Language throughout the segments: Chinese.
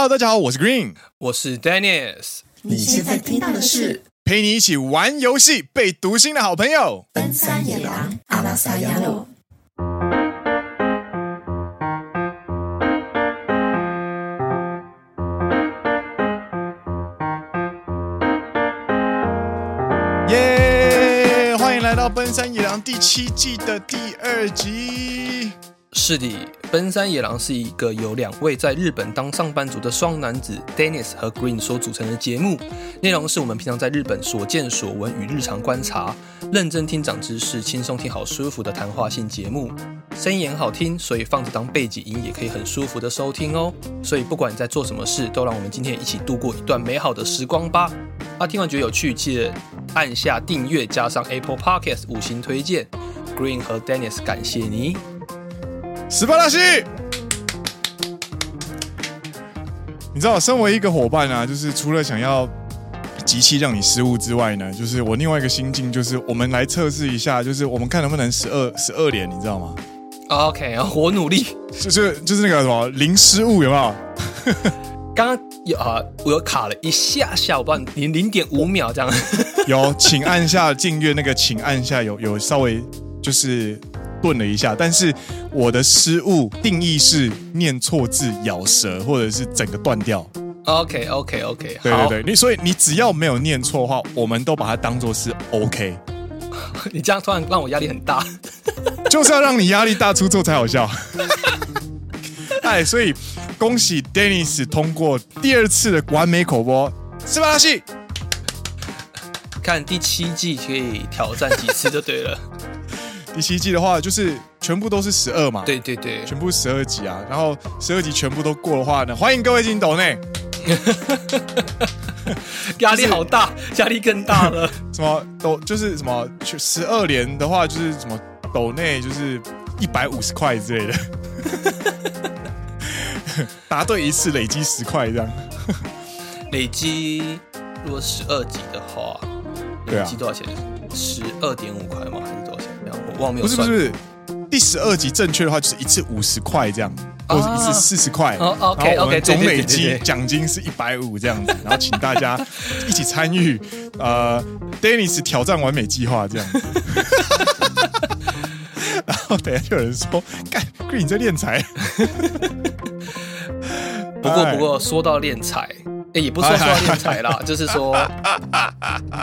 Hello，大家好，我是 Green，我是 Dennis。你现在听到的是陪你一起玩游戏、被读心的好朋友——奔山野狼阿拉萨亚罗。耶！欢迎来到《奔山野狼》第七季的第二集。是的，奔山野狼是一个由两位在日本当上班族的双男子 Dennis 和 Green 所组成的节目。内容是我们平常在日本所见所闻与日常观察，认真听长知识，轻松听好舒服的谈话性节目。声音也很好听，所以放着当背景音也可以很舒服的收听哦。所以不管你在做什么事，都让我们今天一起度过一段美好的时光吧。啊，听完觉得有趣，记得按下订阅，加上 Apple Podcast 五星推荐。Green 和 Dennis 感谢你。斯巴达西，你知道，身为一个伙伴啊，就是除了想要机器让你失误之外呢，就是我另外一个心境，就是我们来测试一下，就是我们看能不能十二十二连，你知道吗？OK，我努力，就是就是那个什么零失误，有没有？刚刚有啊，我有卡了一下下，我不知道零零点五秒这样。有，请按下订阅那个，请按下有有稍微就是。顿了一下，但是我的失误定义是念错字、咬舌，或者是整个断掉。OK OK OK，对对对，你所以你只要没有念错的话，我们都把它当做是 OK。你这样突然让我压力很大，就是要让你压力大出错才好笑。哎，所以恭喜 Dennis 通过第二次的完美口播，斯巴达西。看第七季可以挑战几次就对了。第七季的话，就是全部都是十二嘛，对对对，全部十二集啊。然后十二集全部都过的话呢，欢迎各位进抖内。压力好大，压力更大了。什么抖就是什么十二连的话，就是什么抖内就是一百五十块之类的。答对一次累积十块这样。累积如果十二集的话，累积多少钱？十二点五块吗？不是不是，第十二集正确的话就是一次五十块这样，或者是一次四十块。哦，OK OK，总累积奖金是一百五这样子，然后请大家一起参与 呃，Dennis 挑战完美计划这样子。然后等下就有人说，干，Green 你在练财。不过不过说到练财，哎，也不是说说到敛财啦，就是说，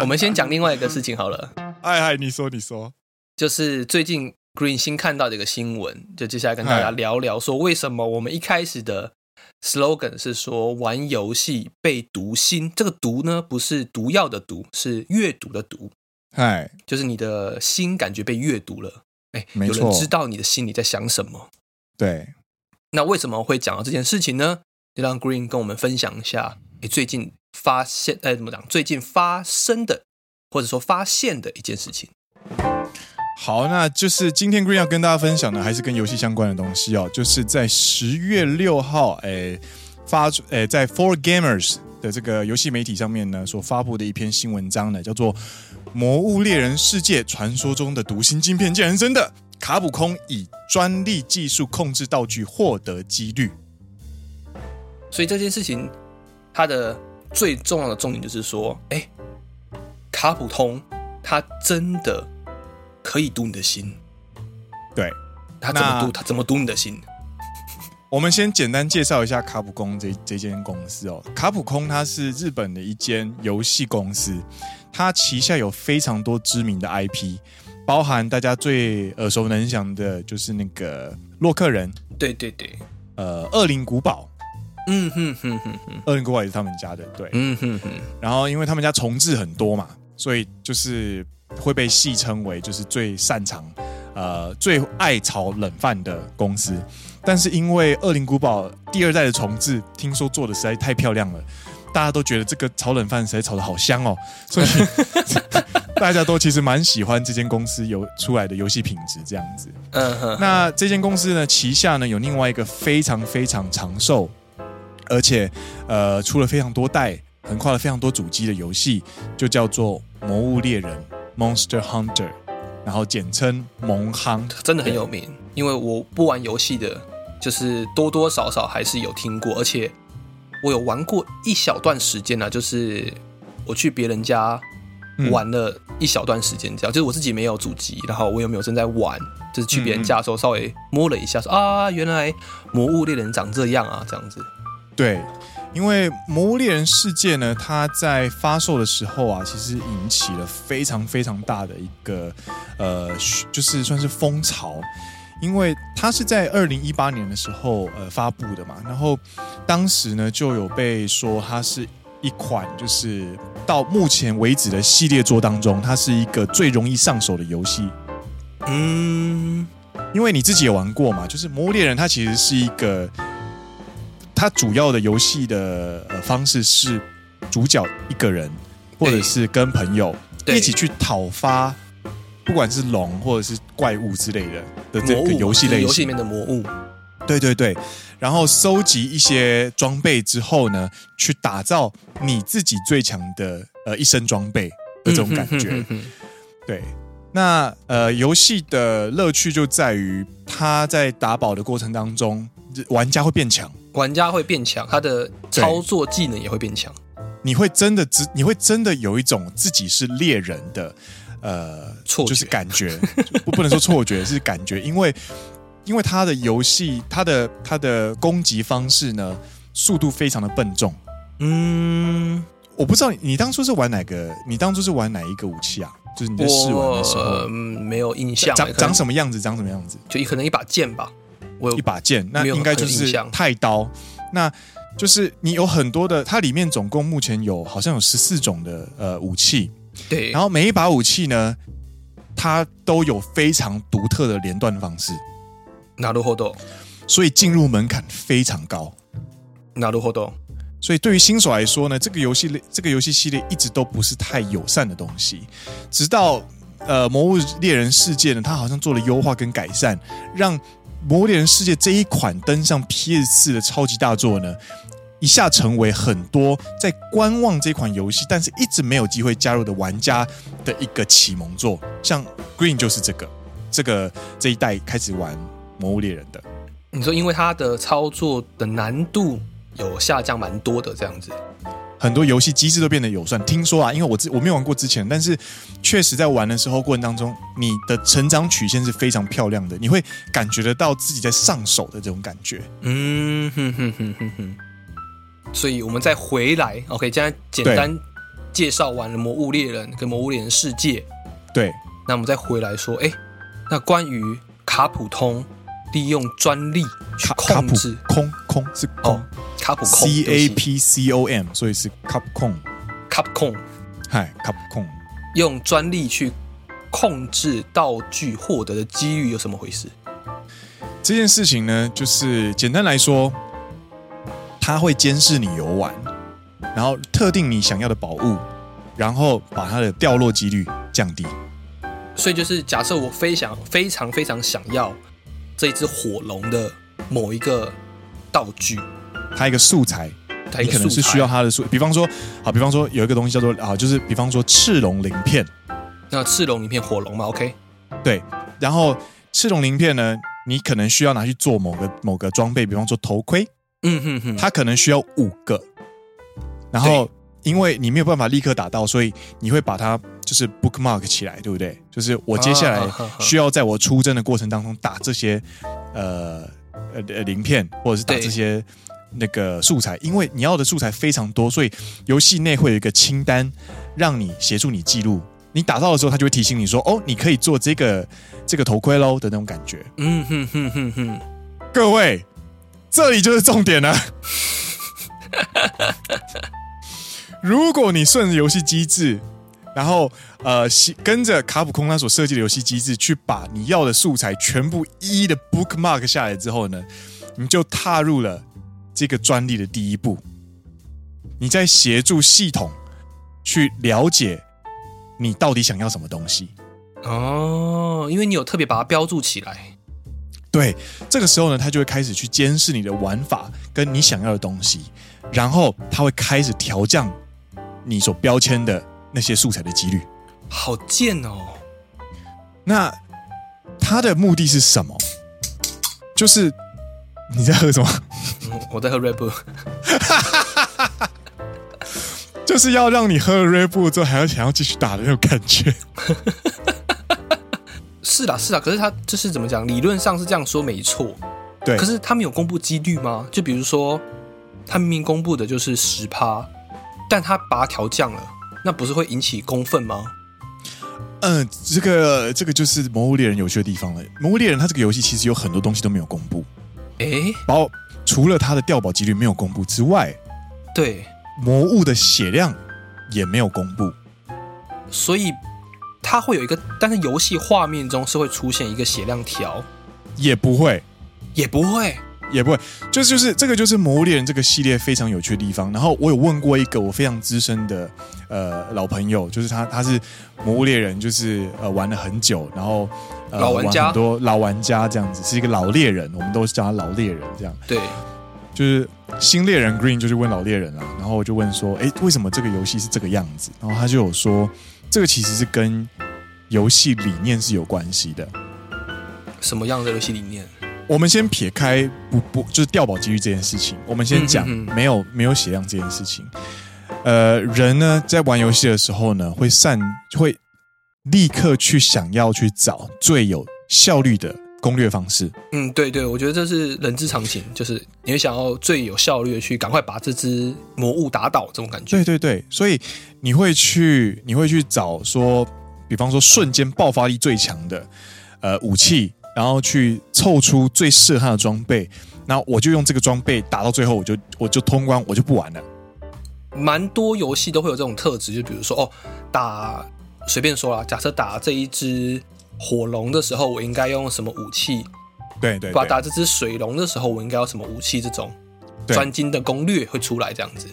我们先讲另外一个事情好了。哎哎，你说你说。就是最近 Green 新看到的一个新闻，就接下来跟大家聊聊，说为什么我们一开始的 slogan 是说玩游戏被读心，这个读呢不是毒药的毒，是阅读的读，哎，就是你的心感觉被阅读了，哎，没错，有人知道你的心里在想什么，对，那为什么会讲到这件事情呢？就让 Green 跟我们分享一下，你最近发现，哎，怎么讲？最近发生的，或者说发现的一件事情。好，那就是今天 Green 要跟大家分享的，还是跟游戏相关的东西哦。就是在十月六号，诶，发出诶，在 Four Gamers 的这个游戏媒体上面呢，所发布的一篇新文章呢，叫做《魔物猎人世界：传说中的读心晶片见人真的卡普空以专利技术控制道具获得几率》。所以这件事情，它的最重要的重点就是说，哎，卡普通它真的。可以读你的心，对，他怎么读？他怎么读你的心？我们先简单介绍一下卡普空这这间公司哦。卡普空它是日本的一间游戏公司，它旗下有非常多知名的 IP，包含大家最耳熟能详的，就是那个洛克人，对对对，呃，恶灵古堡，嗯哼哼哼哼，恶灵古堡也是他们家的，对，嗯哼哼。然后因为他们家重置很多嘛，所以就是。会被戏称为就是最擅长，呃，最爱炒冷饭的公司。但是因为《恶灵古堡》第二代的重置，听说做的实在太漂亮了，大家都觉得这个炒冷饭实在炒的好香哦，所以大家都其实蛮喜欢这间公司有出来的游戏品质这样子。嗯哼。那这间公司呢，旗下呢有另外一个非常非常长寿，而且呃出了非常多代，横跨了非常多主机的游戏，就叫做《魔物猎人》。Monster Hunter，然后简称蒙夯，真的很有名。因为我不玩游戏的，就是多多少少还是有听过。而且我有玩过一小段时间呢、啊，就是我去别人家玩了一小段时间，这样、嗯、就是我自己没有主机，然后我有没有正在玩，就是去别人家的时候稍微摸了一下说，说、嗯、啊，原来《魔物猎人》长这样啊，这样子。对，因为《魔物猎人世界》呢，它在发售的时候啊，其实引起了非常非常大的一个呃，就是算是风潮。因为它是在二零一八年的时候呃发布的嘛，然后当时呢就有被说它是一款就是到目前为止的系列作当中，它是一个最容易上手的游戏。嗯，因为你自己也玩过嘛，就是《魔物猎人》它其实是一个，它主要的游戏的呃方式是主角一个人，或者是跟朋友一起去讨伐。不管是龙或者是怪物之类的的这个游戏类型，游戏里面的魔物，对对对，然后收集一些装备之后呢，去打造你自己最强的呃一身装备的这种感觉。嗯、哼哼哼对，那呃游戏的乐趣就在于它在打宝的过程当中，玩家会变强，玩家会变强，他的操作技能也会变强，你会真的知，你会真的有一种自己是猎人的。呃，错就是感觉，不不能说错觉，是感觉，因为因为他的游戏，他的他的攻击方式呢，速度非常的笨重。嗯，我不知道你当初是玩哪个，你当初是玩哪一个武器啊？就是你在试玩的时候，呃、没有印象，长长什么样子？长什么样子？就可能一把剑吧，我有一把剑，那应该就是太刀。那就是你有很多的，它里面总共目前有好像有十四种的呃武器。对，然后每一把武器呢，它都有非常独特的连段方式。なるほど。所以进入门槛非常高。なるほど。所以对于新手来说呢，这个游戏类这个游戏系列一直都不是太友善的东西。直到呃《魔物猎人世界》呢，它好像做了优化跟改善，让《 魔物猎人世界》这一款登上 PS4 的超级大作呢。一下成为很多在观望这款游戏，但是一直没有机会加入的玩家的一个启蒙作，像 Green 就是这个，这个这一代开始玩《魔物猎人》的。你说，因为它的操作的难度有下降蛮多的，这样子，很多游戏机制都变得友善。听说啊，因为我我没有玩过之前，但是确实在玩的时候过程当中，你的成长曲线是非常漂亮的，你会感觉得到自己在上手的这种感觉。嗯哼哼哼哼哼。所以，我们再回来，OK，现在简单介绍完了《魔物猎人》跟《魔物猎人世界》。对，那我们再回来说，哎，那关于卡普通利用专利去控制空空是空、哦、卡普空 C A P C O M，所以是卡普空卡普空，嗨，卡普空用专利去控制道具获得的机遇有什么回事？这件事情呢，就是简单来说。它会监视你游玩，然后特定你想要的宝物，然后把它的掉落几率降低。所以就是假设我非常非常非常想要这一只火龙的某一个道具，它一个素材，它你可能是需要它的素，比方说，好，比方说有一个东西叫做啊，就是比方说赤龙鳞片。那赤龙鳞片火龙嘛，OK？对，然后赤龙鳞片呢，你可能需要拿去做某个某个装备，比方说头盔。嗯哼哼，它可能需要五个，然后因为你没有办法立刻打到，所以你会把它就是 bookmark 起来，对不对？就是我接下来需要在我出征的过程当中打这些呃呃鳞片，或者是打这些那个素材，因为你要的素材非常多，所以游戏内会有一个清单，让你协助你记录。你打到的时候，它就会提醒你说：“哦，你可以做这个这个头盔喽”的那种感觉。嗯哼哼哼哼，各位。这里就是重点了。如果你顺着游戏机制，然后呃，跟着卡普空他所设计的游戏机制去把你要的素材全部一一的 bookmark 下来之后呢，你就踏入了这个专利的第一步。你在协助系统去了解你到底想要什么东西。哦，因为你有特别把它标注起来。对，这个时候呢，他就会开始去监视你的玩法跟你想要的东西，然后他会开始调降你所标签的那些素材的几率。好贱哦！那他的目的是什么？就是你在喝什么？我在喝 Red Bull。就是要让你喝了 Red Bull 之后还要想要继续打的那种感觉。是啦，是啦，可是他就是怎么讲？理论上是这样说没错，对。可是他们有公布几率吗？就比如说，他明明公布的就是十趴，但他把它调降了，那不是会引起公愤吗？嗯、呃，这个这个就是《魔物猎人》有趣的地方了。《魔物猎人》它这个游戏其实有很多东西都没有公布，哎，然后除了它的掉宝几率没有公布之外，对，魔物的血量也没有公布，所以它会有一个，但是游戏画面中是会出现一个血量条，也不会，也不会。也不会，就是就是这个就是《魔物猎人》这个系列非常有趣的地方。然后我有问过一个我非常资深的呃老朋友，就是他他是《魔物猎人》，就是呃玩了很久，然后、呃、老玩家很多老玩家这样子，是一个老猎人，我们都是叫他老猎人这样。对，就是新猎人 Green 就去问老猎人啊，然后我就问说，哎，为什么这个游戏是这个样子？然后他就有说，这个其实是跟游戏理念是有关系的。什么样的游戏理念？我们先撇开不不就是掉宝几率这件事情，我们先讲没有、嗯、没有血量这件事情。呃，人呢在玩游戏的时候呢，会善会立刻去想要去找最有效率的攻略方式。嗯，对对，我觉得这是人之常情，就是你会想要最有效率的去赶快把这只魔物打倒，这种感觉。对对对，所以你会去你会去找说，比方说瞬间爆发力最强的呃武器。然后去凑出最适合他的装备，然后我就用这个装备打到最后，我就我就通关，我就不玩了。蛮多游戏都会有这种特质，就比如说哦，打随便说啦，假设打这一只火龙的时候，我应该用什么武器？对对，对。把打这只水龙的时候，我应该要什么武器？这种专精的攻略会出来这样子。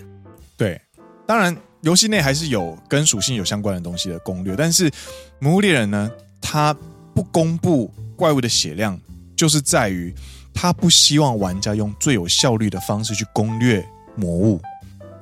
对，当然游戏内还是有跟属性有相关的东西的攻略，但是《魔物猎人》呢，它不公布。怪物的血量就是在于他不希望玩家用最有效率的方式去攻略魔物，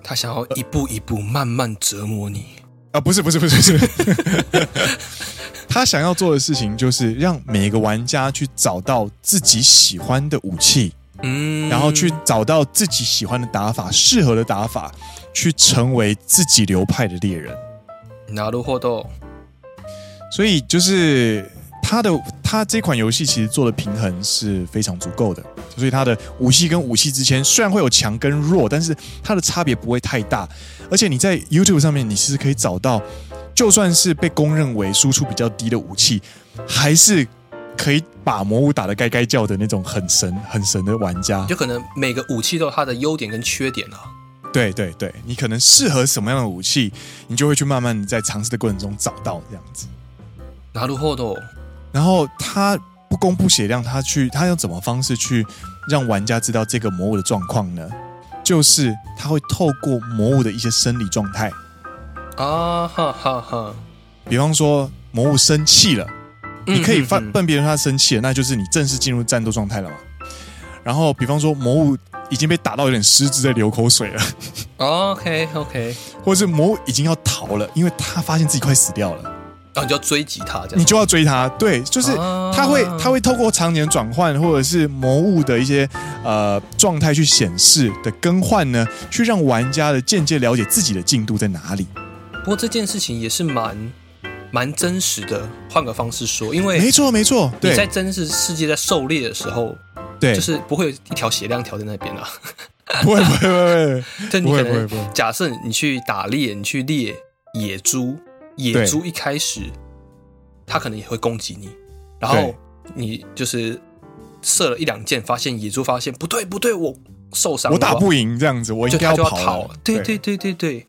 他想要一步一步慢慢折磨你啊！不是不是不是不是，他想要做的事情就是让每一个玩家去找到自己喜欢的武器，嗯，然后去找到自己喜欢的打法，适合的打法，去成为自己流派的猎人。なるほど。所以就是。 他的他这款游戏其实做的平衡是非常足够的，所以他的武器跟武器之间虽然会有强跟弱，但是它的差别不会太大。而且你在 YouTube 上面，你是可以找到，就算是被公认为输出比较低的武器，还是可以把魔物打得该该叫的那种很神很神的玩家。就可能每个武器都有它的优点跟缺点啊。对对对，你可能适合什么样的武器，你就会去慢慢在尝试的过程中找到这样子。なるほど。 然后他不公布血量，他去他用怎么方式去让玩家知道这个魔物的状况呢？就是他会透过魔物的一些生理状态啊哈哈哈。比方说魔物生气了，你可以分辨别人他生气了，那就是你正式进入战斗状态了嘛。然后比方说魔物已经被打到有点失职，在流口水了。OK OK，或者是魔物已经要逃了，因为他发现自己快死掉了。然后你就要追击他，这样你就要追他，对，就是他会他会透过场景的转换，或者是魔物的一些呃状态去显示的更换呢，去让玩家的间接了解自己的进度在哪里。不过这件事情也是蛮蛮真实的。换个方式说，因为没错没错，你在真实世界在狩猎的时候，对，就是不会有一条血量条在那边啊。不会不会不会，就你可能假设你去打猎，你去猎野猪。野猪一开始，它可能也会攻击你，然后你就是射了一两箭，发现野猪发现不对不对，我受伤，我打不赢这样子，我应该就要逃。对对。对对对，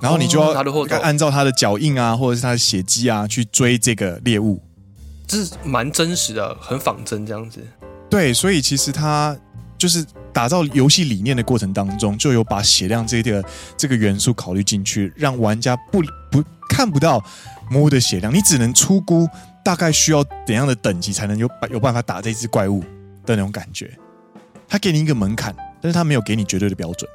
然后你就要按照它的脚印啊，或者是它的血迹啊，去追这个猎物，这是蛮真实的，很仿真这样子。对，所以其实它就是打造游戏理念的过程当中，就有把血量这个这个元素考虑进去，让玩家不不。看不到魔物的血量，你只能出估大概需要怎样的等级才能有有办法打这只怪物的那种感觉。他给你一个门槛，但是他没有给你绝对的标准。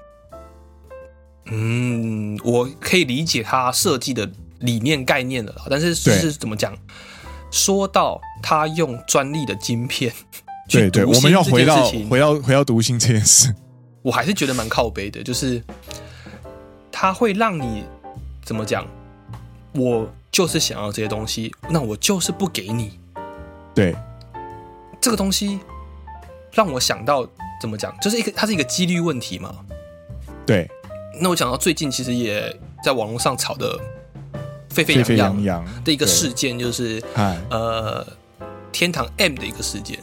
嗯，我可以理解他设计的理念概念了，但是是怎么讲？说到他用专利的晶片，对对，我们要回到回到回到读心这件事，我还是觉得蛮靠背的，就是他会让你。怎么讲？我就是想要这些东西，那我就是不给你。对，这个东西让我想到怎么讲，就是一个它是一个几率问题嘛。对。那我讲到最近，其实也在网络上炒的沸沸扬扬的一个事件，就是呃，天堂 M 的一个事件。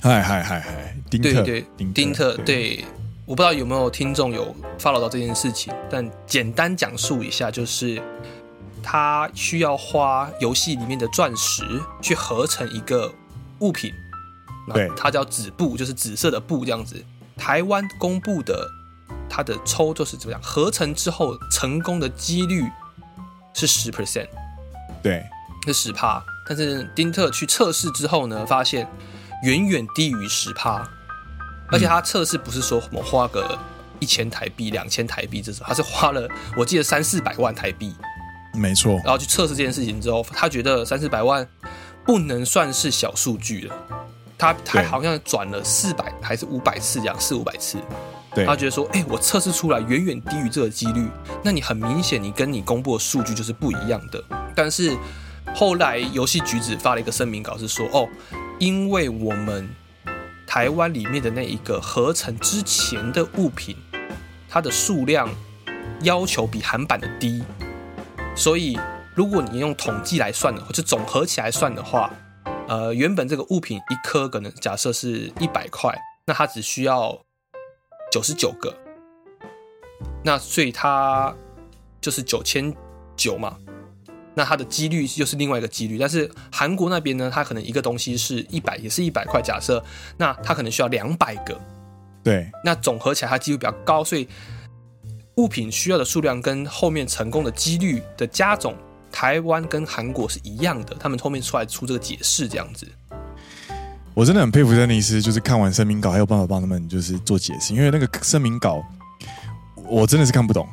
嗨嗨嗨嗨，丁特，对对，丁特，对。我不知道有没有听众有 follow 到这件事情，但简单讲述一下，就是他需要花游戏里面的钻石去合成一个物品，对，它叫紫布，就是紫色的布这样子。台湾公布的它的抽就是怎么样，合成之后成功的几率是十 percent，对，是十帕。但是丁特去测试之后呢，发现远远低于十帕。而且他测试不是说我花个一千台币、两千台币这种，他是花了我记得三四百万台币，没错。然后去测试这件事情之后，他觉得三四百万不能算是小数据了。他他好像转了四百还是五百次这样，四五百次。对，他觉得说，哎、欸，我测试出来远远低于这个几率，那你很明显你跟你公布的数据就是不一样的。但是后来游戏局子发了一个声明稿，是说，哦，因为我们。台湾里面的那一个合成之前的物品，它的数量要求比韩版的低，所以如果你用统计来算的话，就总合起来算的话，呃，原本这个物品一颗可能假设是一百块，那它只需要九十九个，那所以它就是九千九嘛。那它的几率又是另外一个几率，但是韩国那边呢，它可能一个东西是一百，也是一百块，假设，那它可能需要两百个，对，那总合起来它几率比较高，所以物品需要的数量跟后面成功的几率的加总，台湾跟韩国是一样的，他们后面出来出这个解释这样子。我真的很佩服丹尼斯，就是看完声明稿还有办法帮他们就是做解释，因为那个声明稿我真的是看不懂。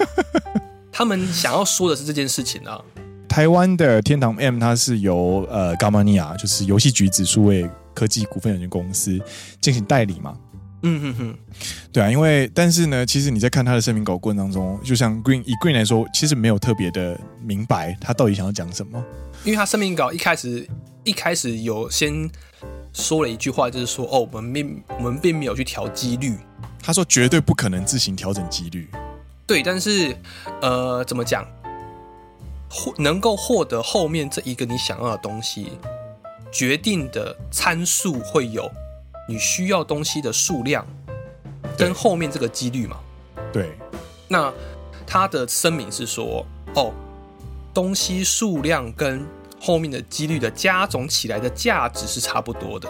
他们想要说的是这件事情啊。台湾的天堂 M，它是由呃 Gamania，就是游戏局子数位科技股份有限公司进行代理嘛。嗯哼哼，对啊，因为但是呢，其实你在看他的声明稿过程当中，就像 Green 以 Green 来说，其实没有特别的明白他到底想要讲什么。因为他声明稿一开始一开始有先说了一句话，就是说哦，我们并我们并没有去调几率，他说绝对不可能自行调整几率。对，但是，呃，怎么讲？获能够获得后面这一个你想要的东西，决定的参数会有你需要东西的数量，跟后面这个几率嘛。对。那他的声明是说，哦，东西数量跟后面的几率的加总起来的价值是差不多的。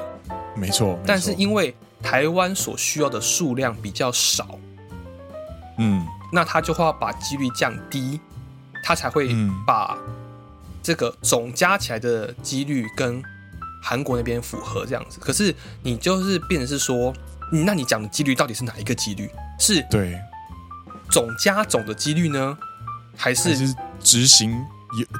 没错。但是因为台湾所需要的数量比较少，嗯。那他就会要把几率降低，他才会把这个总加起来的几率跟韩国那边符合这样子。可是你就是变成是说，那你讲的几率到底是哪一个几率？是对总加总的几率呢，还是执行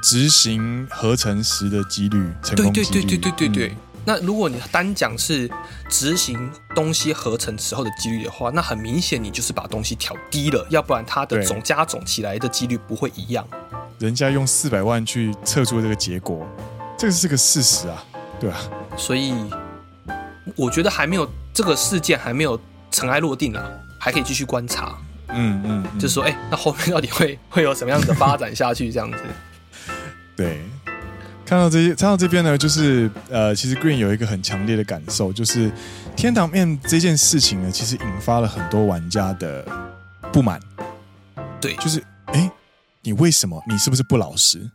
执行合成时的几率？成功几率？对对对对对对对。嗯那如果你单讲是执行东西合成时候的几率的话，那很明显你就是把东西调低了，要不然它的总加总起来的几率不会一样。人家用四百万去测出这个结果，这个是个事实啊，对啊。所以我觉得还没有这个事件还没有尘埃落定啊，还可以继续观察。嗯嗯，嗯，就是说，哎、欸，那后面到底会 会有什么样的发展下去？这样子，对。看到这些，看到这边呢，就是呃，其实 Green 有一个很强烈的感受，就是天堂面这件事情呢，其实引发了很多玩家的不满。对，就是哎，你为什么？你是不是不老实？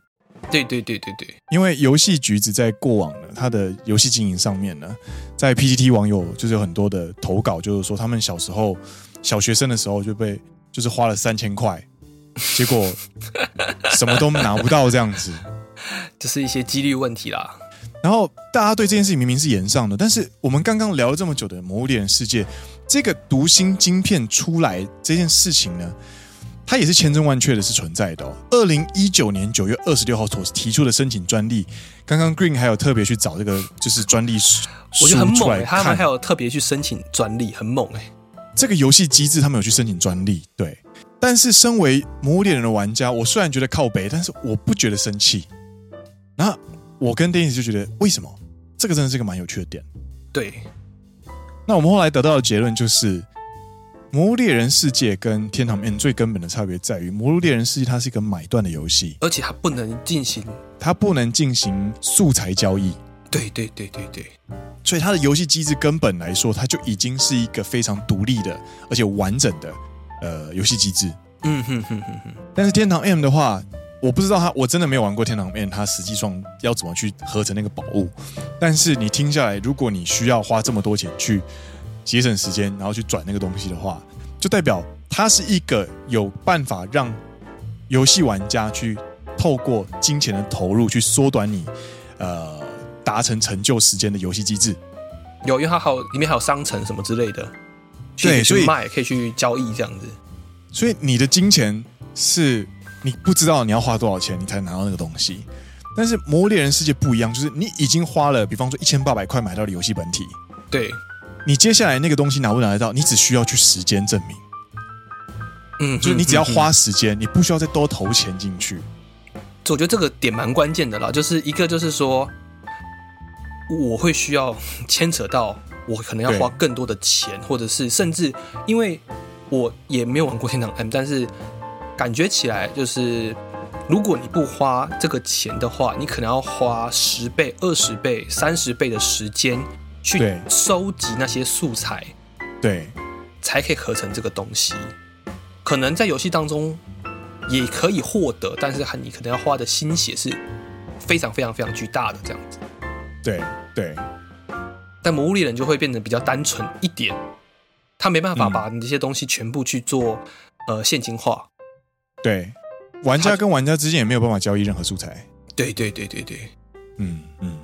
对对对对对。因为游戏橘子在过往呢，它的游戏经营上面呢，在 PTT 网友就是有很多的投稿，就是说他们小时候小学生的时候就被就是花了三千块，结果 什么都拿不到这样子。就是一些几率问题啦。然后大家对这件事情明明是言上的，但是我们刚刚聊了这么久的《魔物猎人世界》，这个读心晶片出来这件事情呢，它也是千真万确的是存在的哦。二零一九年九月二十六号所提出的申请专利，刚刚 Green 还有特别去找这个就是专利书，我觉得很猛欸，他们还有特别去申请专利，很猛哎。这个游戏机制他们有去申请专利，对。但是身为《魔物猎人》的玩家，我虽然觉得靠北，但是我不觉得生气。然后我跟 Dennis 就觉得，为什么？这个真的是一个蛮有趣的点。对。那我们后来得到的结论就是，《魔物猎人世界》跟《天堂 M》最根本的差别在于，《魔物猎人世界》它是一个买断的游戏，而且它不能进行，它不能进行素材交易。对对对对对。所以它的游戏机制根本来说，它就已经是一个非常独立的，而且完整的。呃，游戏机制，嗯哼哼哼哼。但是天堂 M 的话，我不知道它，我真的没有玩过天堂 M，它实际上要怎么去合成那个宝物。但是你听下来，如果你需要花这么多钱去节省时间，然后去转那个东西的话，就代表它是一个有办法让游戏玩家去透过金钱的投入去缩短你呃达成成就时间的游戏机制。有，因为它还有里面还有商城什么之类的。对，所以卖可以去交易这样子，所以你的金钱是你不知道你要花多少钱，你才拿到那个东西。但是《魔物猎人世界》不一样，就是你已经花了，比方说一千八百块买到了游戏本体，对，你接下来那个东西拿不拿得到，你只需要去时间证明。嗯，就是你只要花时间，嗯，你不需要再多投钱进去。我觉得这个点蛮关键的啦，就是一个就是说，我会需要牵扯到。我可能要花更多的钱，或者是甚至因为我也没有玩过天堂 M，但是感觉起来就是，如果你不花这个钱的话，你可能要花十倍、二十倍、三十倍的时间去收集那些素材，对，才可以合成这个东西。可能在游戏当中也可以获得，但是你可能要花的心血是非常非常非常巨大的这样子。对对。但魔物猎人就会变得比较单纯一点，他没办法把你这些东西全部去做、嗯、呃现金化。对，玩家跟玩家之间也没有办法交易任何素材。对对对对对，嗯嗯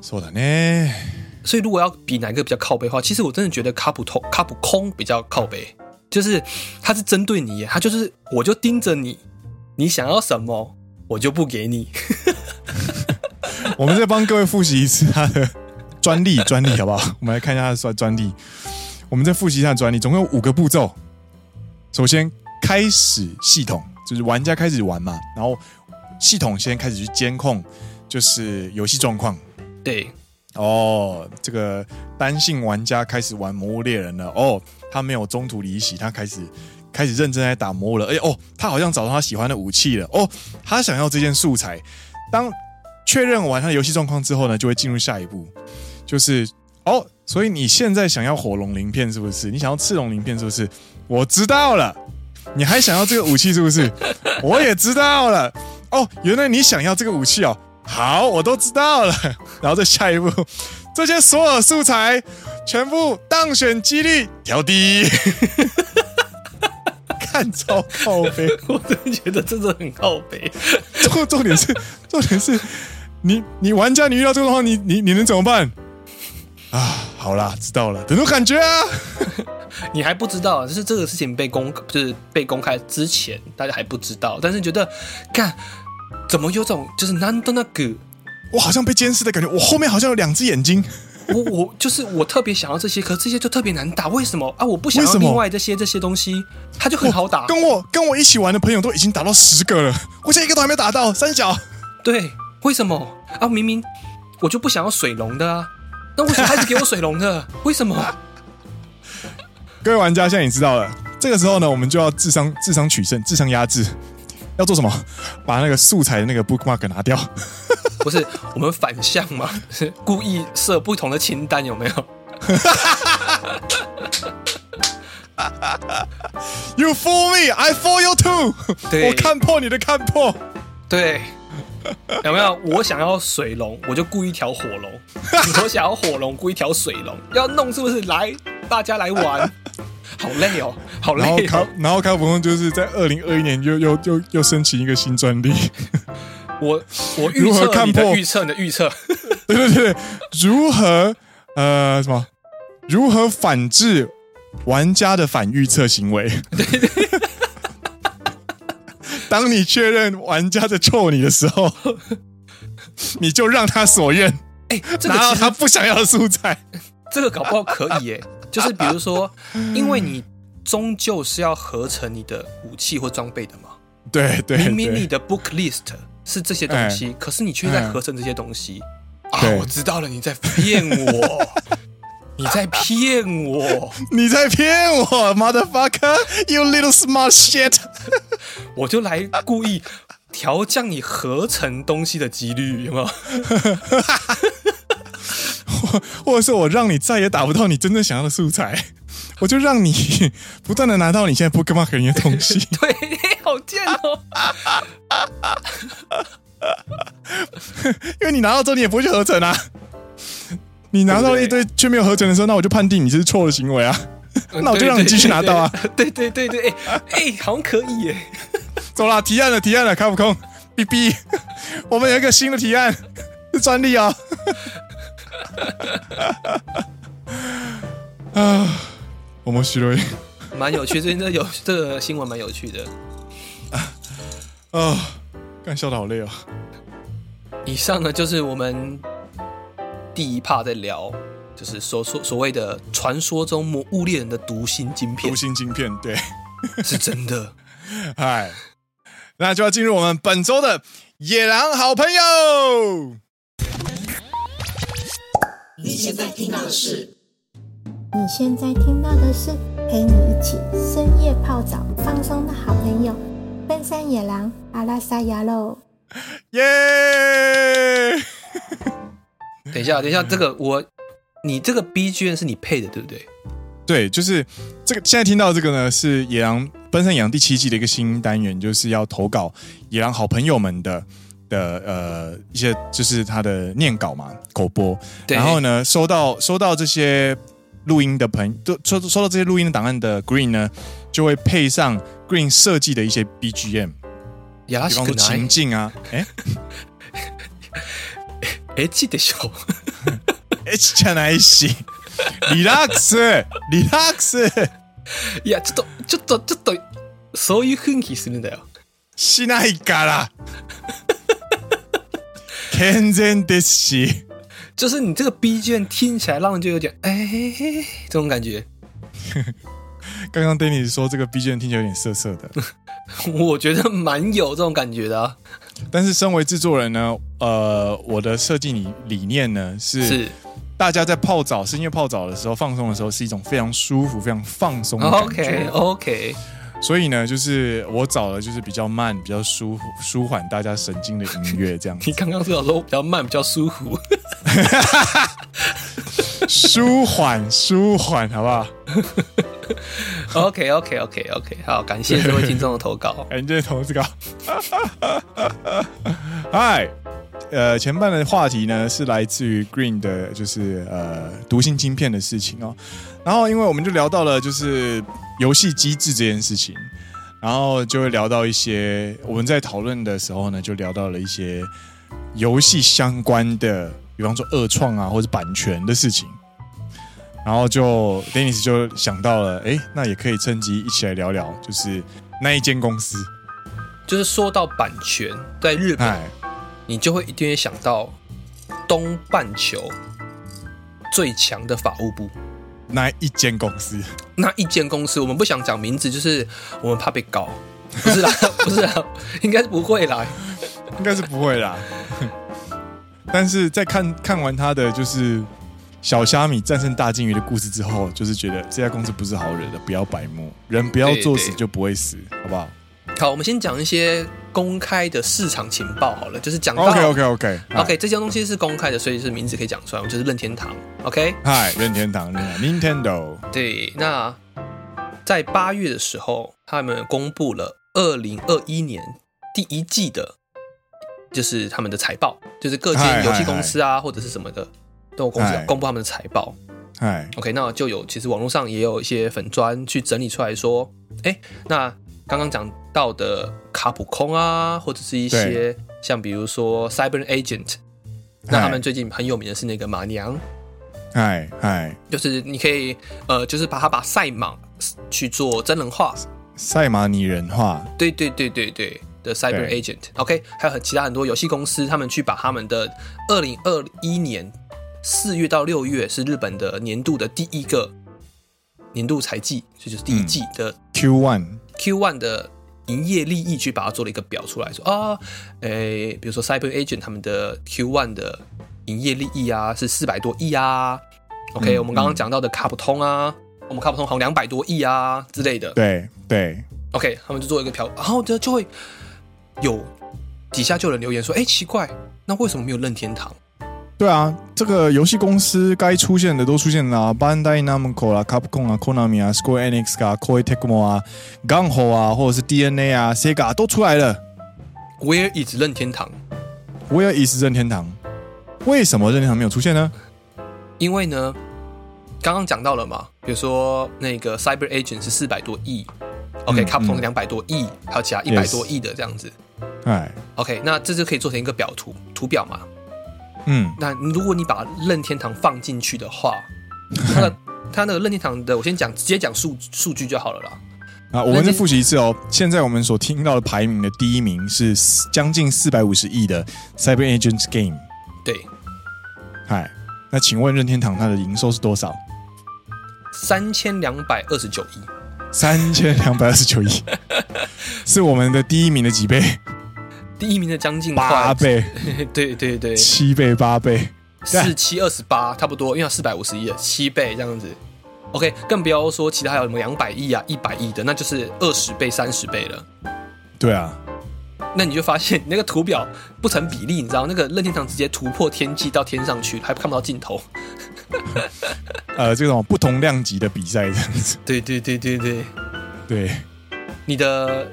嗯，说的呢。所以如果要比哪个比较靠背的话，其实我真的觉得卡普通卡普空比较靠背，就是他是针对你耶，他就是我就盯着你，你想要什么我就不给你。我们再帮各位复习一次他的专利，专利好不好？我们来看一下他的专专利。我们再复习一下专利，总共有五个步骤。首先，开始系统就是玩家开始玩嘛，然后系统先开始去监控，就是游戏状况。对，哦，这个单性玩家开始玩《魔物猎人》了。哦，他没有中途离席，他开始开始认真在打魔物了。哎哦，他好像找到他喜欢的武器了。哦，他想要这件素材。当确认完他的游戏状况之后呢，就会进入下一步，就是哦，所以你现在想要火龙鳞片是不是？你想要赤龙鳞片是不是？我知道了，你还想要这个武器是不是？我也知道了。哦，原来你想要这个武器哦。好，我都知道了。然后再下一步，这些所有素材全部当选几率调低。看超靠北，我真的觉得真的很靠北。重重点是，重点是。你你玩家，你遇到这个的话，你你你能怎么办？啊，好啦，知道了，等种感觉啊？你还不知道，就是这个事情被公，就是被公开之前，大家还不知道，但是觉得，看怎么有种就是难得那个，我好像被监视的感觉，我后面好像有两只眼睛，我我就是我特别想要这些，可是这些就特别难打，为什么啊？我不想要另外这些这些东西，它就很好打。跟我跟我一起玩的朋友都已经打到十个了，我现在一个都还没打到，三角，对。为什么啊？明明我就不想要水龙的啊，那为什么还是给我水龙的？为什么？各位玩家，现在你知道了。这个时候呢，我们就要智商智商取胜，智商压制。要做什么？把那个素材的那个 bookmark 拿掉。不是我们反向吗？是 故意设不同的清单，有没有？You fool me, I fool you too。我看破你的看破。对。有没有？我想要水龙，我就雇一条火龙；我想要火龙，雇一条水龙。要弄是不是？来，大家来玩。好累哦，好累、哦。然后卡，然后卡普空就是在二零二一年又又又又申请一个新专利。我我预测你的预测，你的预测。对对对，如何呃什么？如何反制玩家的反预测行为？对 对。当你确认玩家在臭你的时候，你就让他所愿，哎、欸，拿到他不想要的素材。这个搞不好可以耶，就是比如说，因为你终究是要合成你的武器或装备的嘛。对对，明明你的 book list 是这些东西，可是你却在合成这些东西啊！我知道了，你在骗我，你在骗我，你在骗我，motherfucker，you little smart shit！我就来故意调降你合成东西的几率，有没有？或 或者是我让你再也打不到你真正想要的素材，我就让你不断的拿到你现在 bookmark 里面的东西。对，好贱哦！因为你拿到之后你也不会去合成啊，你拿到一堆却没有合成的时候，那我就判定你这是错的行为啊，那我就让你继续拿到啊。对对对对，哎哎，好像可以耶。走啦，提案了，提案了，卡普空，B B，我们有一个新的提案，是专利啊。啊，我们许瑞，蛮有趣，最近这有这个新闻蛮有趣的。啊，干笑的好累哦。以上呢，就是我们第一 part 在聊，就是所所所谓的传说中魔物猎人的读心晶片。读心晶片，对，是真的。嗨，那就要进入我们本周的野狼好朋友。你现在听到的是？你现在听到的是陪你一起深夜泡澡放松的好朋友——奔山野狼阿拉萨亚喽！耶！等一下，等一下，这个我，你这个 BGM 是你配的，对不对？对，就是这个。现在听到这个呢，是野狼奔山野狼第七季的一个新单元，就是要投稿野狼好朋友们的的呃一些，就是他的念稿嘛，口播。对然后呢，收到收到这些录音的朋友，都收收到这些录音的档案的 Green 呢，就会配上 Green 设计的一些 BGM。比方说情境啊，哎，哎，记得说，哎，じゃないしリラックス、リラックス。いや、ちょっと、ちょっと、ちょっと、そういう雰囲気するんだよ。しないから。 健全ですし。就是你这个 BGM 听起来让人就有点哎，这种感觉。刚刚 Danny 说这个 BGM 听起来有点涩涩的。我觉得蛮有这种感觉的，啊，但是身为制作人呢，呃，我的设计理理念呢是，是大家在泡澡，深夜泡澡的时候放松的时候，是一种非常舒服、非常放松的感觉。OK OK， 所以呢，就是我找了就是比较慢、比较舒服、舒缓大家神经的音乐，这样子。你刚刚是要说比较慢、比较舒服？舒缓，舒缓，好不好？OK OK OK OK，好，感谢这位听众的投稿，感谢投稿。嗨，呃，前半的话题呢是来自于 Green 的，就是呃读心晶片的事情哦。然后，因为我们就聊到了就是游戏机制这件事情，然后就会聊到一些我们在讨论的时候呢，就聊到了一些游戏相关的，比方说二创啊，或者版权的事情。然后就 Dennis 就想到了，哎，那也可以趁机一起来聊聊，就是那一间公司。就是说到版权，在日本，唉你就会一定会想到东半球最强的法务部。那一间公司？那一间公司，我们不想讲名字，就是我们怕被告。不是啦，不是啦，应该是不会啦，应该是不会啦。但是在看看完他的就是。小虾米战胜大金鱼的故事之后，就是觉得这家公司不是好惹的，不要白目，人不要作死就不会死，好不好？好，我们先讲一些公开的市场情报好了，就是讲到 OK OK OK OK，这些东西是公开的，所以是名字可以讲出来，就是任天堂。OK，嗨，任天堂，Nintendo。对，那在八月的时候，他们公布了二零二一年第一季的，就是他们的财报，就是各间游戏公司啊，或者是什么的。都有公司公布他们的财报，哎，OK，那就有其实网络上也有一些粉砖去整理出来说，哎，那刚刚讲到的卡普空啊，或者是一些像比如说 Cyber Agent，那他们最近很有名的是那个马娘，哎哎，就是你可以呃，就是把它把赛马去做真人化，赛马拟人化，对对对对对的 Cyber Agent，OK? 还有很其他很多游戏公司，他们去把他们的二零二一年。四月到六月是日本的年度的第一个年度财季，这就是第一季的 Q one Q one 的营业利益，去把它做了一个表出来说啊，诶，比如说 Cyber Agent 他们的 Q one 的营业利益啊是四百多亿啊，OK，、嗯、我们刚刚讲到的卡普通啊，我们卡普通好像两百多亿啊之类的，对对，OK，他们就做一个表，然后就就会有底下就有人留言说，哎，奇怪，那为什么没有任天堂？对啊，这个游戏公司该出现的都出现了啊，Bandai Namco 啦、Capcom 啊、Konami 啊、Square Enix 啊、Koei Tecmo 啊、Gunho 啊，或者是 DNA 啊、Sega 都出来了。Where is 任天堂？Where is 任天堂？为什么任天堂没有出现呢？因为呢，刚刚讲到了嘛，比如说那个 Cyber Agent 是四百多亿，OK，Capcom 两百多亿，还有其他一百多亿的这样子。哎，OK，那这就可以做成一个表图图表嘛。嗯，那如果你把任天堂放进去的话，它的它那个任天堂的，我先讲直接讲数数据就好了啦。啊，我们再复习一次哦。现在我们所听到的排名的第一名是将近四百五十亿的 Cyber Agents Game。对，嗨，那请问任天堂它的营收是多少？三千两百二十九亿。三千两百二十九亿，是我们的第一名的几倍？第一名的将近八倍，对对对，七倍八倍，四七二十八，差不多，因为四百五十亿了，七倍这样子。OK，更不要说其他还有什么两百亿啊、一百亿的，那就是二十倍、三十倍了。对啊，那你就发现那个图表不成比例，你知道那个任天堂直接突破天际到天上去，还看不到尽头。呃，这种不同量级的比赛这样子。对对对对对对，你的。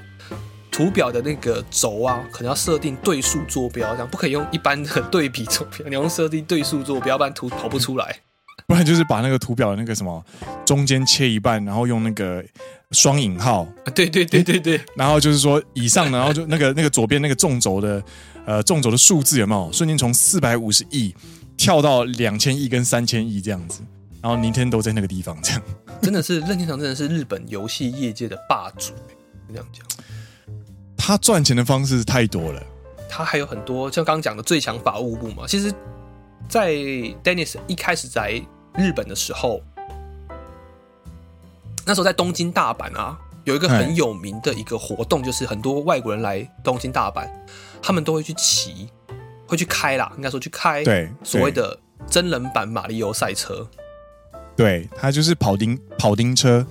图表的那个轴啊，可能要设定对数坐标，这样不可以用一般的对比坐标，你要设定对数坐标，不然图跑不出来。不然就是把那个图表的那个什么中间切一半，然后用那个双引号。啊，对对对对对。然后就是说以上，然后就那个那个左边那个纵轴的呃纵轴的数字有没有瞬间从四百五十亿跳到两千亿跟三千亿这样子？然后 Nintendo 在那个地方这样。真的是任天堂真的是日本游戏业界的霸主，这样讲。他赚钱的方式太多了，他还有很多像刚刚讲的最强法务部嘛。其实，在 Dennis 一开始在日本的时候，那时候在东京、大阪啊，有一个很有名的一个活动，就是很多外国人来东京、大阪，他们都会去骑，会去开啦，应该说去开，对，所谓的真人版马里欧赛车，对，他就是跑丁跑丁车。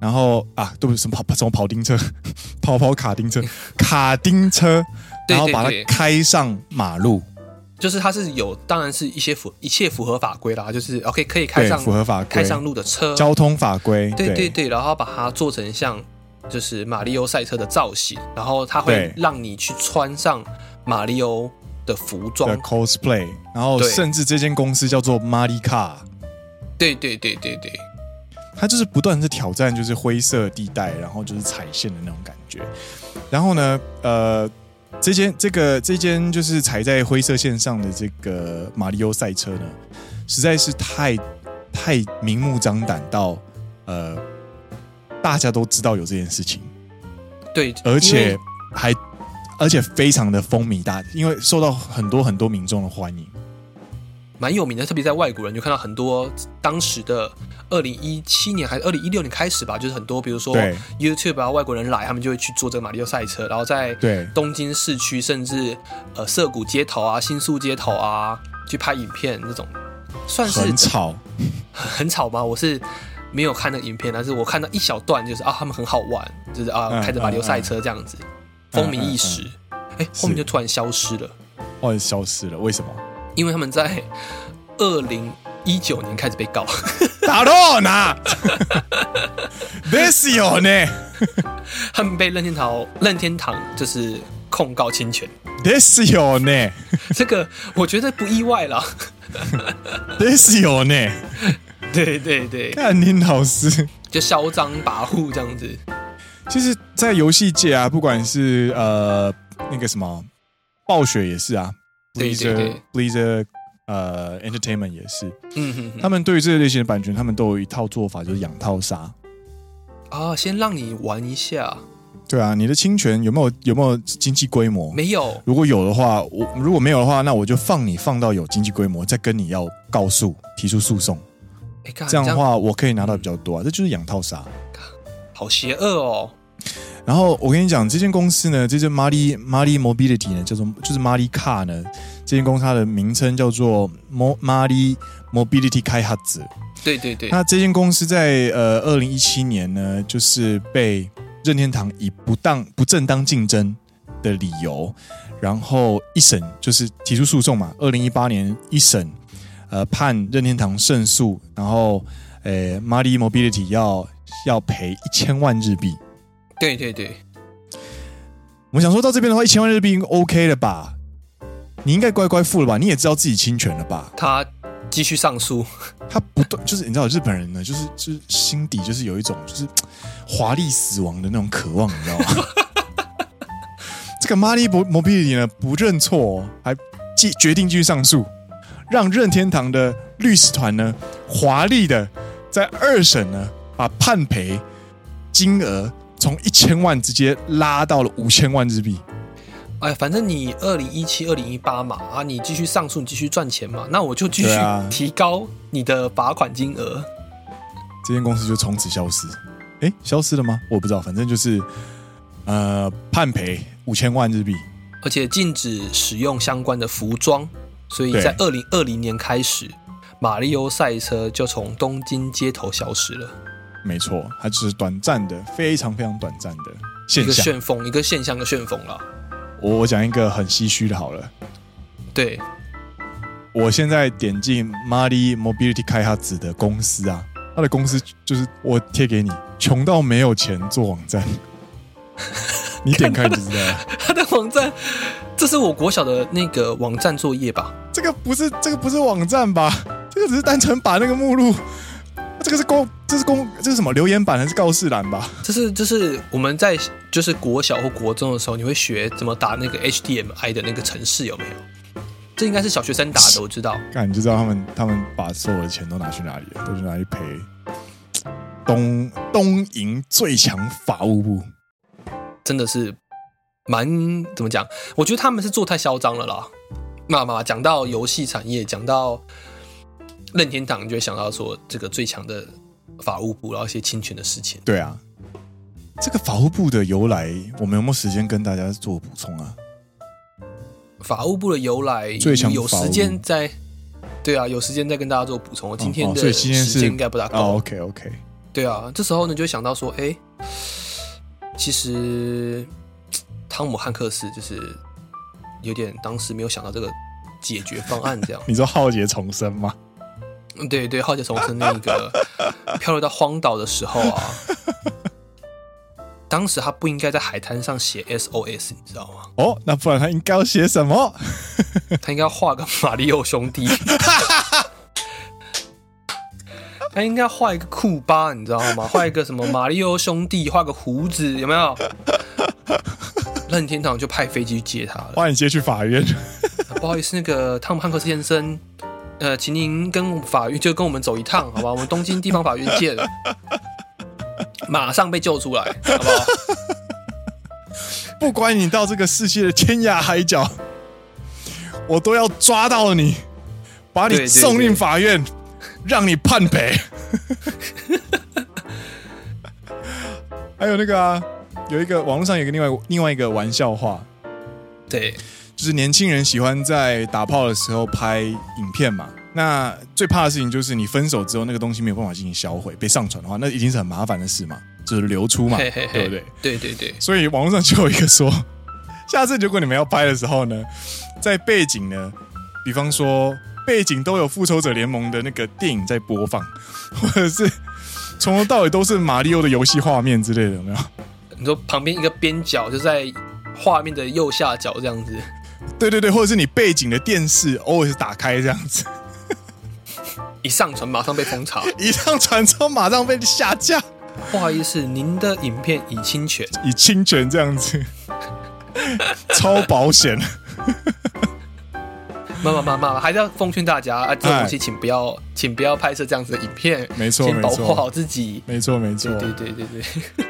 然后啊，都不是什么跑什么跑丁车，跑跑卡丁车，卡丁车，然后把它开上马路，就是它是有，当然是一些符一切符合法规啦，就是 OK 可以开上符合法规。开上路的车，交通法规，对对。对，然后把它做成像就是马里欧赛车的造型，然后它会让你去穿上马里欧的服装。的 cosplay，然后甚至这间公司叫做 Maricar，对对对对对。它就是不断的挑战，就是灰色地带，然后就是踩线的那种感觉。然后呢，呃，这间这个这间就是踩在灰色线上的这个马里欧赛车呢，实在是太太明目张胆到呃，大家都知道有这件事情。对，而且还而且非常的风靡大，因为受到很多很多民众的欢迎。蛮有名的，特别在外国人就看到很多当时的二零一七年还是二零一六年开始吧，就是很多比如说 YouTube 啊，外国人来，他们就会去做这个马里奥赛车，然后在东京市区甚至呃涩谷街头啊、新宿街头啊去拍影片，这种。算是很吵，很吵吗？我是没有看那个影片，但是我看到一小段，就是啊，他们很好玩，就是啊开着马里奥赛车这样子，风靡一时，哎，后面就突然消失了，哦，消失了，为什么？因为他们在二零一九年开始被告，打到哪？ですよね？他们被任天堂任天堂就是控告侵权。ですよね？这个我觉得不意外了。ですよね？对对对，看林老师就嚣张跋扈这样子。其实，在游戏界啊，不管是呃那个什么暴雪也是啊。 Blizzard，Blizzard，呃，Entertainment 也是，嗯哼哼，他们对于这个类型的版权，他们都有一套做法，就是养套杀啊，先让你玩一下。对啊，你的侵权有没有有没有经济规模？没有。如果有的话，我如果没有的话，那我就放你放到有经济规模，再跟你要告诉，提出诉讼。欸、这这样的话我可以拿到比较多啊，这就是养套杀，好邪恶哦。然后我跟你讲，这间公司呢，这间 Mari Mari Mobility 呢，叫做就是 Mari Car 呢，这间公司它的名称叫做 Mari Mobility Kaihatsu。对对对。那这间公司在呃二零一七年呢，就是被任天堂以不当不正当竞争的理由，然后一审就是提出诉讼嘛。二零一八年一审，呃判任天堂胜诉，然后呃 Mari Mobility 要要赔一千万日币。对对对，我想说到这边的话，一千万日币 OK 了吧？你应该乖乖付了吧？你也知道自己侵权了吧？他继续上诉，他不断就是你知道日本人呢，就是就是心底就是有一种就是华丽死亡的那种渴望，你知道吗？这个 Mari Mobility 呢不认错，还继决定继续上诉，让任天堂的律师团呢华丽的在二审呢把判赔金额。从一千万直接拉到了五千万日币。哎，反正你二零一七、二零一八嘛，啊，你继续上诉，你继续赚钱嘛，那我就继续提高你的罚款金额。这间公司就从此消失。哎，消失了吗？我不知道，反正就是呃判赔五千万日币，而且禁止使用相关的服装。所以在二零二零年开始，马里欧赛车就从东京街头消失了。没错，它只是短暂的，非常非常短暂的现象，一个旋风，一个现象的旋风了。我我讲一个很唏嘘的，好了。对，我现在点进 Mari Mobility Kaihatsu 的公司啊，他的公司就是我贴给你，穷到没有钱做网站，你点开就知道了。他的网站，这是我国小的那个网站作业吧？这个不是，这个不是网站吧？这个只是单纯把那个目录。这个是公，这是公，这是什么留言板还是告示栏吧？这是，这是我们在就是国小或国中的时候，你会学怎么打那个 HDMI 的那个程式有没有？这应该是小学生打的，我知道。那你就知道他们他们把所有的钱都拿去哪里了？都去哪里赔？东东瀛最强法务部，真的是蛮怎么讲？我觉得他们是做太嚣张了啦。那嘛，讲到游戏产业，讲到。任天堂就会想到说，这个最强的法务部，然后一些侵权的事情。对啊，这个法务部的由来，我们有没有时间跟大家做补充啊？法务部的由来，最强有时间再，对啊，有时间再跟大家做补充。今天的时间应该不大够。哦，OK OK。对啊，这时候呢就会想到说，哎，其实汤姆汉克斯就是有点当时没有想到这个解决方案，这样。你说浩劫重生吗？对对，浩劫重生那个 漂流到荒岛的时候啊，当时他不应该在海滩上写 SOS，你知道吗？哦，那不然他应该要写什么？他应该要画个马里奥兄弟，他应该画一个库巴，你知道吗？画一个什么马里奥兄弟，画个胡子，有没有？任天堂就派飞机去接他了，把你接去法院。不好意思，那个汤姆汉克斯先生。呃，请您跟法院就跟我们走一趟，好吧？我们东京地方法院见了，马上被救出来，好不好？不管你到这个世界的天涯海角，我都要抓到你，把你送进法院，对对对，让你判赔。还有那个啊，有一个网络上有一个另外另外一个玩笑话，对。就是年轻人喜欢在打炮的时候拍影片嘛，那最怕的事情就是你分手之后那个东西没有办法进行销毁，被上传的话，那已经是很麻烦的事嘛，就是流出嘛，嘿嘿嘿对不对？对对对。所以网络上就有一个说，下次如果你们要拍的时候呢，在背景呢，比方说背景都有复仇者联盟的那个电影在播放，或者是从头到尾都是马里奥的游戏画面之类的，有没有？你说旁边一个边角就在画面的右下角这样子。对对对，或者是你背景的电视偶尔是打开这样子，一上传马上被封查，一上传之后马上被下架。不好意思，您的影片已侵权，已侵权这样子，超保险。妈妈妈妈，还是要奉劝大家啊，这种东西请不要，请不要拍摄这样子的影片，没错，请保护好自己，没错没错，对对对对对。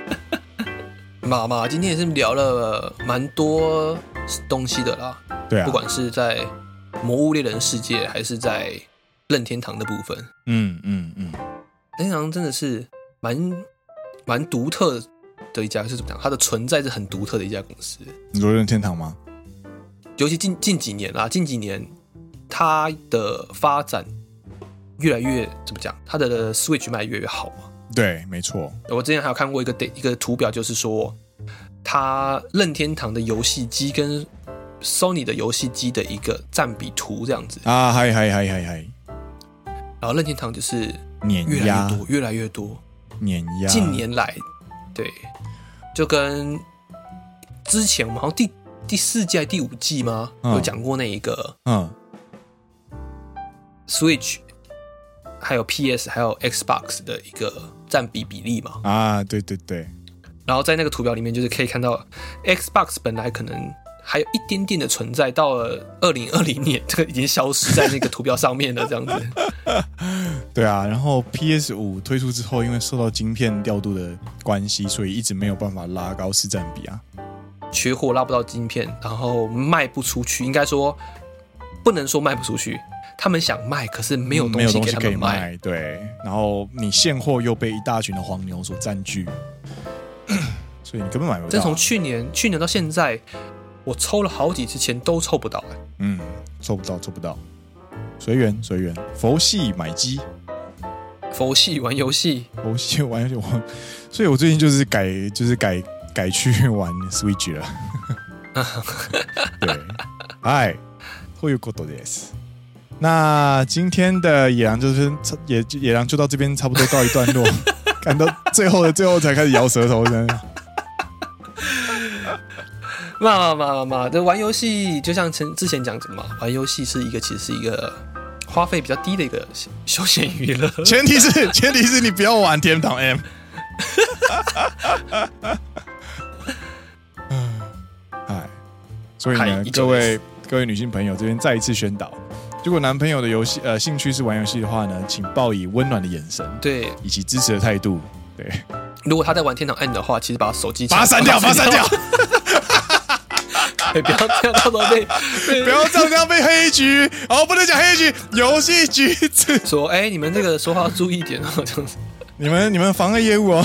妈妈，今天也是聊了蛮多东西的啦，对啊，不管是在魔物猎人世界，还是在任天堂的部分，嗯嗯嗯。任天堂真的是蛮蛮独特的一家，是怎么讲？它的存在是很独特的一家公司。你说任天堂吗？尤其近近几年啦，近几年它的发展越来越怎么讲？它的 Switch 卖越来越好嘛？对，没错。我之前还有看过一个一个图表，就是说它任天堂的游戏机跟 Sony 的游戏机的一个占比图这样子啊，嗨嗨嗨嗨嗨。然后任天堂就是碾压，越来越多，碾压。近年来，对，就跟之前我们好像第第四季、第五季吗？嗯、有讲过那一个，嗯，Switch，还有 PS，还有 Xbox 的一个占比比例嘛？啊，对对对。然后在那个图表里面，就是可以看到 Xbox 本来可能。还有一点点的存在，到了二零二零年，这个已经消失在那个图表上面了，这样子。对啊，然后 PS 五推出之后，因为受到晶片调度的关系，所以一直没有办法拉高市占比啊，缺货拉不到晶片，然后卖不出去。应该说不能说卖不出去，他们想卖，可是没有东西给他们卖。卖对，然后你现货又被一大群的黄牛所占据，所以你根本买不到。这从去年去年到现在。我抽了好几次钱都抽不到哎，嗯，抽不到，抽不到，随缘随缘，佛系买机，佛系玩游戏，佛系玩游戏，我，所以我最近就是改，就是改改去玩 Switch 了。对，嗨，ということです。那今天的野狼就是野野狼就到这边差不多告一段落，赶到最后的最后才开始摇舌头 呢。嘛嘛嘛嘛，这玩游戏就像之前讲的嘛，玩游戏是一个其实是一个花费比较低的一个休闲娱乐。前提是 前提是你不要玩天堂 M。嗯哎，所以呢，各位各位女性朋友这边再一次宣导，如果男朋友的游戏呃兴趣是玩游戏的话呢，请报以温暖的眼神，对，以及支持的态度。对，如果他在玩天堂 M 的话，其实把手机把它删掉，把它删掉。不要这样，到时候被 不要这样被黑局。哦，不能讲黑局，游戏局子。说，哎、欸，你们这个说话要注意一点哦，这样子，你们你们妨碍业务哦，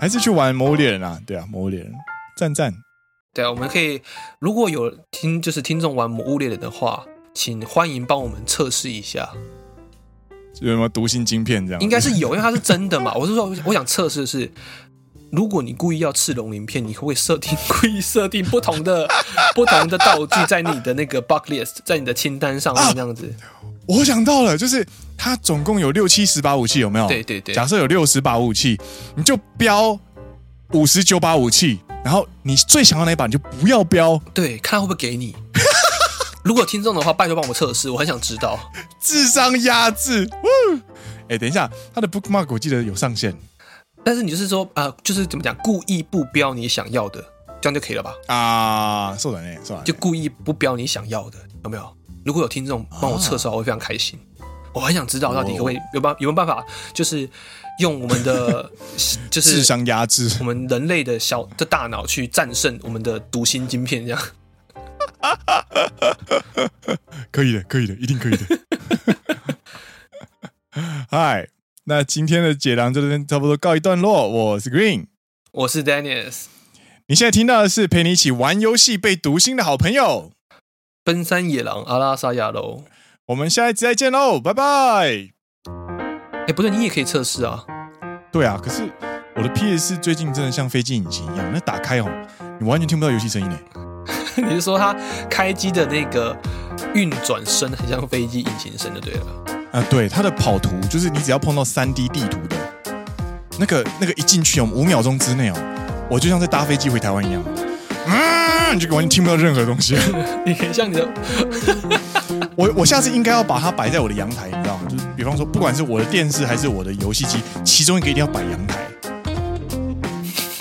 还是去玩《魔物猎人》啊？对啊，《魔物猎人》赞赞，对啊，我们可以如果有听就是听众玩《魔物猎人》的话，请欢迎帮我们测试一下，有什么读心晶片这样？应该是有，因为它是真的嘛。我是说，我想测试的是。如果你故意要刺龙鳞片，你会不会设定故意设定不同的 不同的道具在你的那个 bucket list，在你的清单上面这样子？啊，我想到了，就是它总共有六七十把武器，有没有？对对对。假设有六十把武器，你就标五十九把武器，然后你最想要哪一把你就不要标。对，看他会不会给你。如果听众的话，拜托帮我测试，我很想知道。智商压制。哎、欸，等一下，他的 bookmark 我记得有上限。但是你就是说，呃，就是怎么讲，故意不标你想要的，这样就可以了吧？啊，是的呢，是吧。就故意不标你想要的，有没有？如果有听众帮我测试，我会非常开心。我很想知道到底可不可以有办有没有办法，就是用我们的 就是智商压制我们人类的小的大脑去战胜我们的读心晶片，这样。可以的，可以的，一定可以的。嗨。那今天的解囊就这边差不多告一段落。我是 Green，我是 Dennis。你现在听到的是陪你一起玩游戏、被读心的好朋友——奔山野狼阿拉萨亚喽。我们下一集再见喽，拜拜。哎，不对，你也可以测试啊。对啊，可是我的 PS 最近真的像飞机引擎一样，那打开哦，你完全听不到游戏声音呢。你是说它开机的那个运转声很像飞机引擎声就对了？啊，对，它的跑图就是你只要碰到三 D 地图的，那个那个一进去哦，五秒钟之内哦，我就像在搭飞机回台湾一样，嗯，你就完全听不到任何东西。你可以像你的，我我下次应该要把它摆在我的阳台，你知道吗？就是比方说，不管是我的电视还是我的游戏机，其中一个一定要摆阳台，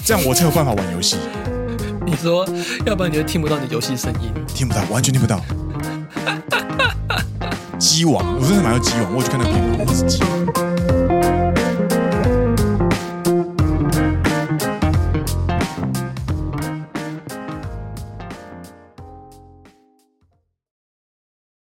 这样我才有办法玩游戏。你说，要不然你就听不到你的游戏声音，听不到，完全听不到。机王，我真的买到机王，我去看那个片，我是鸡王。